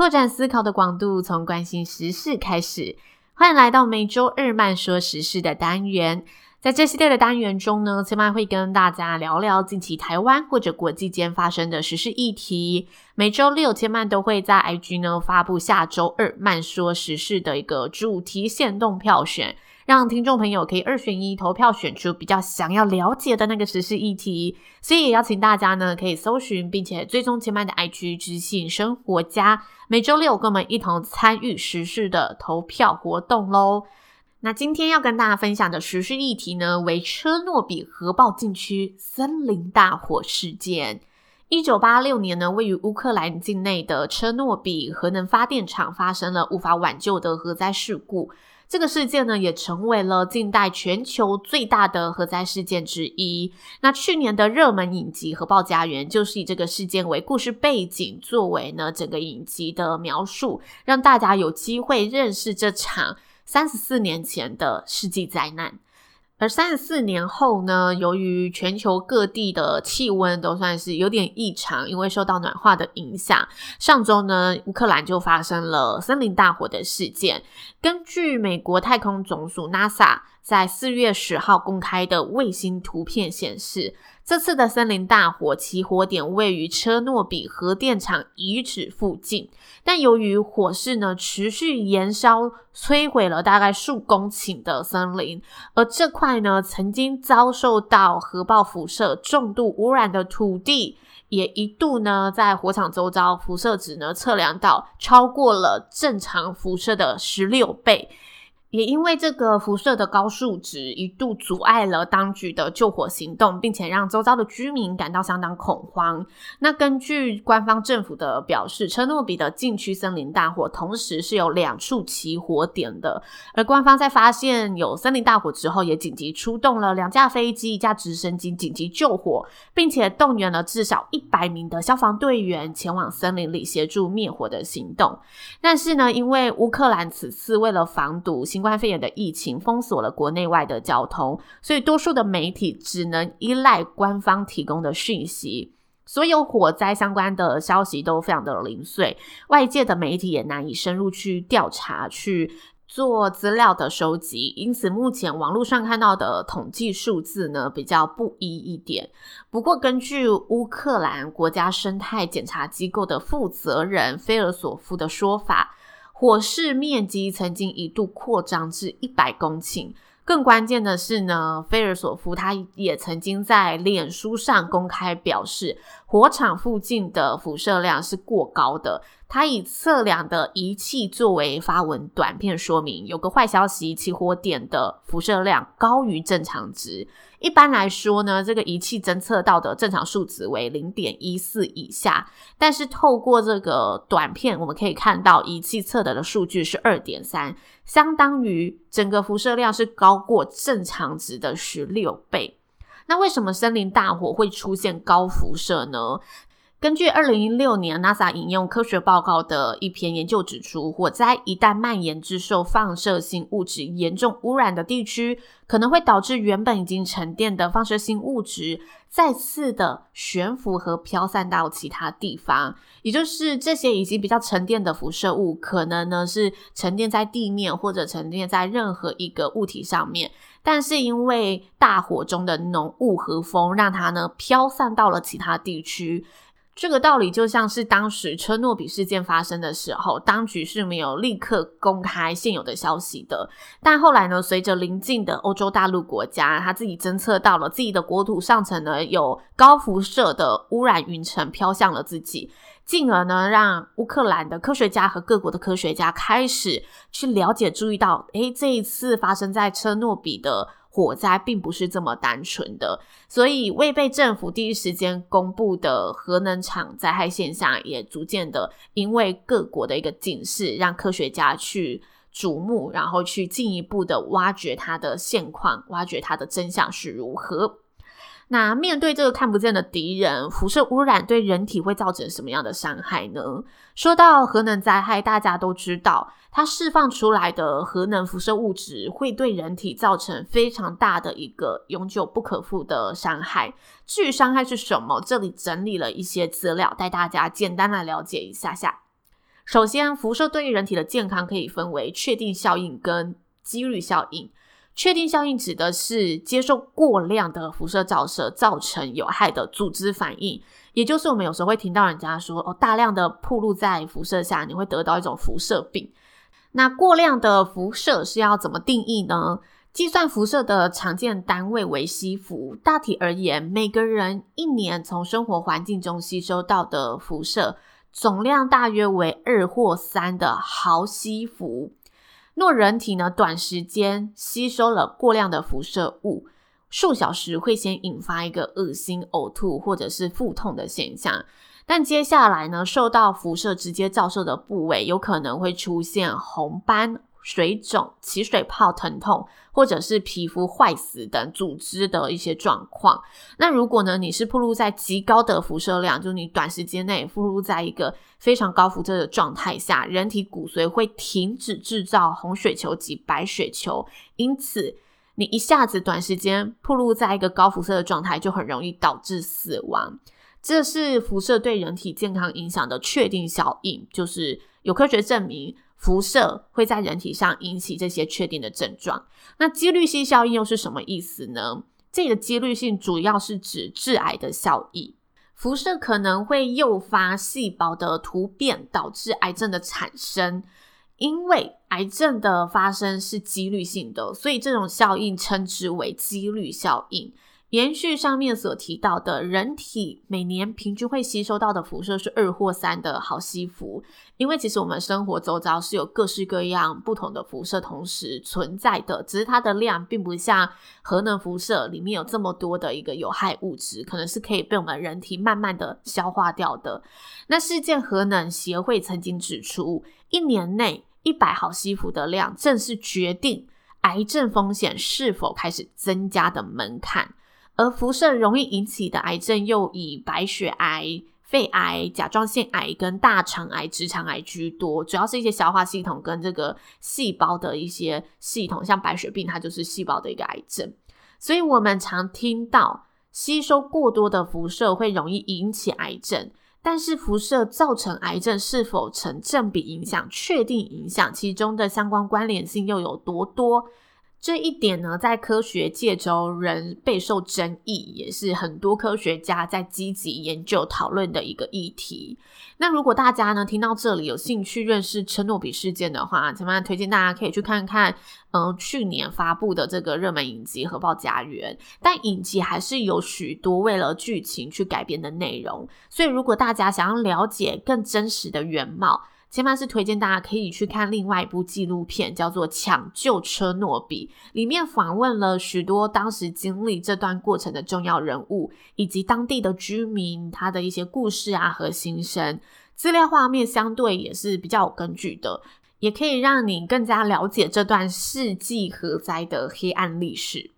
拓展思考的广度，从关心时事开始。欢迎来到每周二慢说时事的单元。在这系列的单元中呢，千曼会跟大家聊聊近期台湾或者国际间发生的时事议题。每周六，千曼都会在 IG 呢发布下周二慢说时事的一个主题限动票选。让听众朋友可以二选一投票选出比较想要了解的那个时事议题，所以也邀请大家呢可以搜寻并且追踪千嫚的 IG 知性生活家，每周六跟我们一同参与时事的投票活动喽。那今天要跟大家分享的时事议题呢为车诺比核爆禁区森林大火事件。一九八六年呢，位于乌克兰境内的车诺比核能发电厂发生了无法挽救的核灾事故。这个事件呢，也成为了近代全球最大的核灾事件之一。那去年的热门影集《核爆家园》就是以这个事件为故事背景，作为呢整个影集的描述，让大家有机会认识这场三十四年前的世纪灾难。而三十四年后呢，由于全球各地的气温都算是有点异常，因为受到暖化的影响，上周呢，乌克兰就发生了森林大火的事件。根据美国太空总署 NASA 在四月十号公开的卫星图片显示，这次的森林大火起火点位于车诺比核电厂遗址附近，但由于火势呢持续燃烧，摧毁了大概数公顷的森林，而这块呢曾经遭受到核爆辐射重度污染的土地，也一度呢在火场周遭辐射值呢测量到超过了正常辐射的十六倍。也因为这个辐射的高数值，一度阻碍了当局的救火行动，并且让周遭的居民感到相当恐慌。那根据官方政府的表示，车诺比的禁区森林大火同时是有两处起火点的，而官方在发现有森林大火之后，也紧急出动了两架飞机、一架直升机紧急救火，并且动员了至少一百名的消防队员前往森林里协助灭火的行动。但是呢，因为乌克兰此次为了防堵新新冠肺炎的疫情封锁了国内外的交通，所以多数的媒体只能依赖官方提供的讯息，所有火灾相关的消息都非常的零碎，外界的媒体也难以深入去调查、去做资料的收集，因此目前网络上看到的统计数字呢比较不一一点。不过根据乌克兰国家生态检查机构的负责人菲尔索夫的说法。火势面积曾经一度扩张至一百公顷。更关键的是呢，菲尔索夫他也曾经在脸书上公开表示，火场附近的辐射量是过高的。他以测量的仪器作为发文短片说明，有个坏消息，起火点的辐射量高于正常值。一般来说呢，这个仪器侦测到的正常数值为零点一四以下，但是透过这个短片，我们可以看到仪器测得的数据是二点三，相当于整个辐射量是高过正常值的十六倍。那为什么森林大火会出现高辐射呢？根据二零一六年 NASA 引用科学报告的一篇研究指出，火灾一旦蔓延至受放射性物质严重污染的地区，可能会导致原本已经沉淀的放射性物质再次的悬浮和飘散到其他地方。也就是这些已经比较沉淀的辐射物，可能呢是沉淀在地面或者沉淀在任何一个物体上面，但是因为大火中的浓雾和风，让它呢飘散到了其他地区。这个道理就像是当时车诺比事件发生的时候，当局是没有立刻公开现有的消息的。但后来呢，随着邻近的欧洲大陆国家，他自己侦测到了自己的国土上层呢有高辐射的污染云层飘向了自己，进而呢让乌克兰的科学家和各国的科学家开始去了解、注意到，诶，这一次发生在车诺比的火灾并不是这么单纯的，所以未被政府第一时间公布的核能厂灾害现象，也逐渐的因为各国的一个警示，让科学家去瞩目，然后去进一步的挖掘它的现况，挖掘它的真相是如何。那面对这个看不见的敌人，辐射污染对人体会造成什么样的伤害呢？说到核能灾害，大家都知道，它释放出来的核能辐射物质会对人体造成非常大的一个永久不可复的伤害。至于伤害是什么，这里整理了一些资料，带大家简单的了解一下下。首先，辐射对于人体的健康可以分为确定效应跟几率效应。确定效应指的是接受过量的辐射照射造成有害的组织反应，也就是我们有时候会听到人家说哦，大量的暴露在辐射下，你会得到一种辐射病。那过量的辐射是要怎么定义呢？计算辐射的常见单位为西弗。大体而言，每个人一年从生活环境中吸收到的辐射总量大约为二或三的毫西弗。若人体呢，短时间吸收了过量的辐射物，数小时会先引发一个恶心、呕吐或者是腹痛的现象，但接下来呢，受到辐射直接照射的部位有可能会出现红斑。水肿、起水泡、疼痛，或者是皮肤坏死等组织的一些状况。那如果呢，你是暴露在极高的辐射量，就是你短时间内暴露在一个非常高辐射的状态下，人体骨髓会停止制造红血球及白血球，因此你一下子短时间暴露在一个高辐射的状态，就很容易导致死亡。这是辐射对人体健康影响的确定效应，就是有科学证明。辐射会在人体上引起这些确定的症状。那几率性效应又是什么意思呢？这个几率性主要是指致癌的效益。辐射可能会诱发细胞的突变，导致癌症的产生。因为癌症的发生是几率性的，所以这种效应称之为几率效应。延续上面所提到的，人体每年平均会吸收到的辐射是二或三的毫西弗，因为其实我们生活周遭是有各式各样不同的辐射同时存在的，只是它的量并不像核能辐射里面有这么多的一个有害物质，可能是可以被我们人体慢慢的消化掉的。那世界核能协会曾经指出，一年内一百毫西弗的量，正是决定癌症风险是否开始增加的门槛。而辐射容易引起的癌症又以白血癌、肺癌、甲状腺癌跟大肠癌、直肠癌居多，主要是一些消化系统跟这个细胞的一些系统，像白血病，它就是细胞的一个癌症。所以我们常听到吸收过多的辐射会容易引起癌症，但是辐射造成癌症是否成正比影响、确定影响，其中的相关关联性又有多多？这一点呢，在科学界中仍备受争议，也是很多科学家在积极研究讨论的一个议题。那如果大家呢听到这里有兴趣认识车诺比事件的话，怎么样推荐大家可以去看看，嗯、去年发布的这个热门影集《核爆家园》，但影集还是有许多为了剧情去改编的内容。所以如果大家想要了解更真实的原貌，千万是推荐大家可以去看另外一部纪录片，叫做《抢救车诺比》，里面访问了许多当时经历这段过程的重要人物，以及当地的居民，他的一些故事啊和心声。资料画面相对也是比较有根据的，也可以让你更加了解这段世纪核灾的黑暗历史。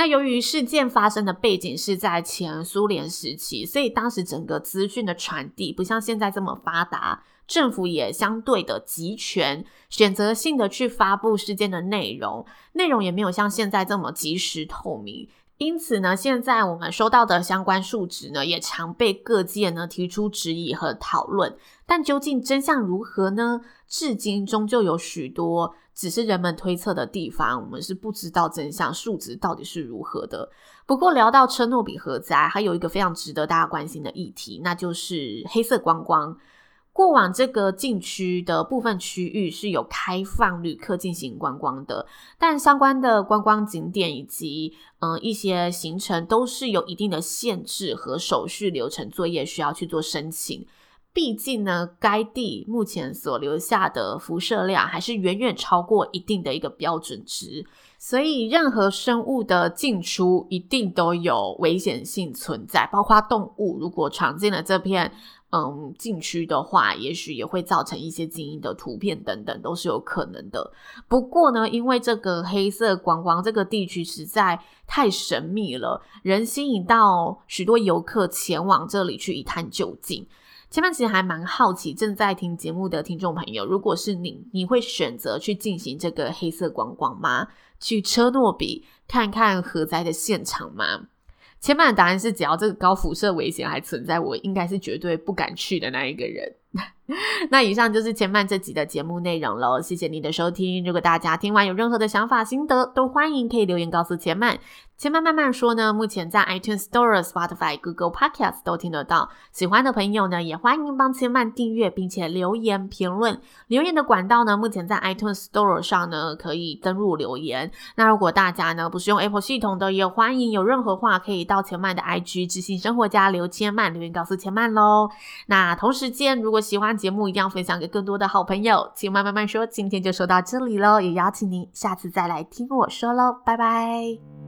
那由于事件发生的背景是在前苏联时期，所以当时整个资讯的传递不像现在这么发达。政府也相对的集权，选择性的去发布事件的内容，内容也没有像现在这么及时透明。因此呢，现在我们收到的相关数值呢，也常被各界呢提出质疑和讨论。但究竟真相如何呢？至今终究有许多只是人们推测的地方，我们是不知道真相数值到底是如何的。不过聊到车诺比核灾，还有一个非常值得大家关心的议题，那就是黑色光光。过往这个禁区的部分区域是有开放旅客进行观光的，但相关的观光景点以及嗯、一些行程都是有一定的限制和手续流程作业需要去做申请。毕竟呢，该地目前所留下的辐射量还是远远超过一定的一个标准值。所以任何生物的进出一定都有危险性存在，包括动物如果闯进了这片。嗯，禁区的话，也许也会造成一些基因的图片等等，都是有可能的。不过呢，因为这个黑色光光这个地区实在太神秘了，人吸引到许多游客前往这里去一探究竟。前面其实还蛮好奇，正在听节目的听众朋友，如果是你，你会选择去进行这个黑色光光吗？去车诺比看看核灾的现场吗？千万的答案是，只要这个高辐射危险还存在，我应该是绝对不敢去的那一个人。那以上就是千曼这集的节目内容喽，谢谢你的收听。如果大家听完有任何的想法心得，都欢迎可以留言告诉千曼。千曼慢慢说呢，目前在 iTunes Store、Spotify、Google Podcast 都听得到。喜欢的朋友呢，也欢迎帮千曼订阅，并且留言评论。留言的管道呢，目前在 iTunes Store 上呢可以登入留言。那如果大家呢不是用 Apple 系统的，也欢迎有任何话可以到千曼的 IG 知性生活家留千曼留言告诉千曼喽。那同时间，如果喜欢节目，一定要分享给更多的好朋友。请慢慢慢说，今天就说到这里喽，也邀请您下次再来听我说喽，拜拜。